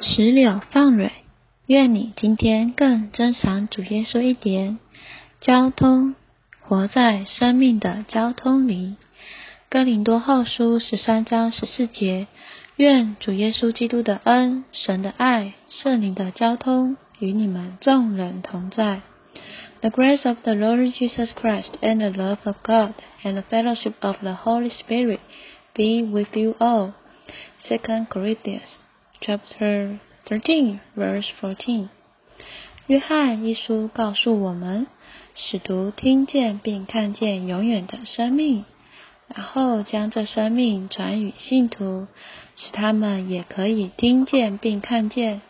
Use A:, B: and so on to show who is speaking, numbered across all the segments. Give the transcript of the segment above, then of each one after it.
A: 石榴放蕊，愿你今天更珍赏主耶稣一点。交通，活在生命的交通里。哥林多后书十三章十四节，愿主耶稣基督的恩、神的爱、圣灵的交通与你们众人同在。The grace of the Lord Jesus Christ and the love of God and the fellowship of the Holy Spirit be with you all. Second Corinthians chapter thirteen verse fourteen. 约翰一书告诉我们，使徒听见并看见永远的生命，然后将这生命传与信徒，使他们也可以听见并看见。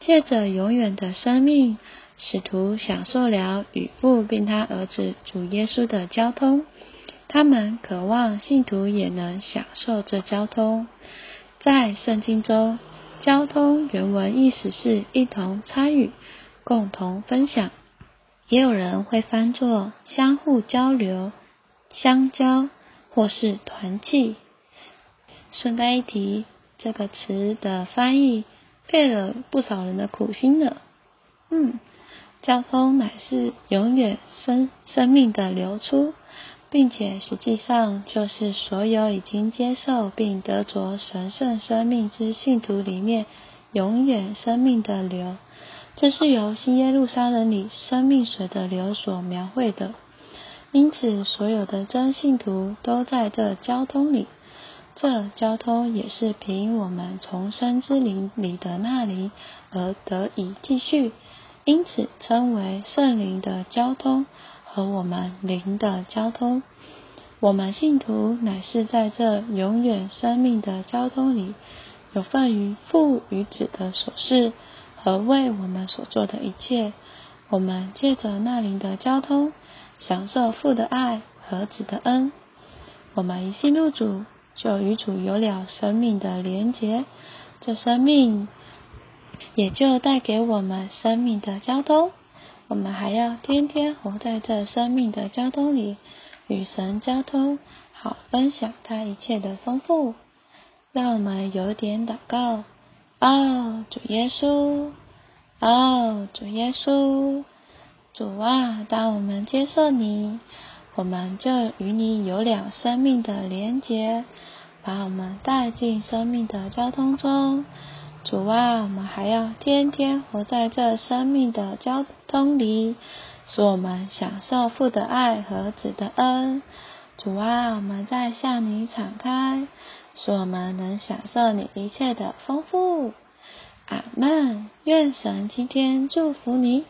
A: 借着永远的生命，使徒享受了与父并他儿子主耶稣的交通。他们渴望信徒也能享受这交通。在圣经中，交通原文意思是一同参与、共同分享，也有人会翻作相互交流、相交或是团契。顺带一提，这个词的翻译费了不少人的苦心呢。嗯，交通乃是永远生生命的流出。并且实际上就是所有已经接受并得着神圣生命之信徒里面永远生命的流，这是由新耶路撒冷里生命水的流所描绘的。因此，所有的真信徒都在这交通里，这交通也是凭我们重生之灵里的那灵而得以继续，因此称为圣灵的交通。和我们灵的交通，我们信徒乃是在这永远生命的交通里，有份于父与子的所事和为我们所做的一切。我们借着那灵的交通，享受父的爱和子的恩。我们一信入主，就与主有了生命的连结，这生命也就带给我们生命的交通。我们还要天天活在这生命的交通里，与神交通，好分享他一切的丰富。让我们有点祷告。哦，主耶稣，哦，主耶稣，主啊，当我们接受你，我们就与你有两生命的连结，把我们带进生命的交通中。主啊，我们还要天天活在这生命的交通里，使我们享受父的爱和子的恩。主啊，我们在向你敞开，使我们能享受你一切的丰富。阿门。愿神今天祝福你。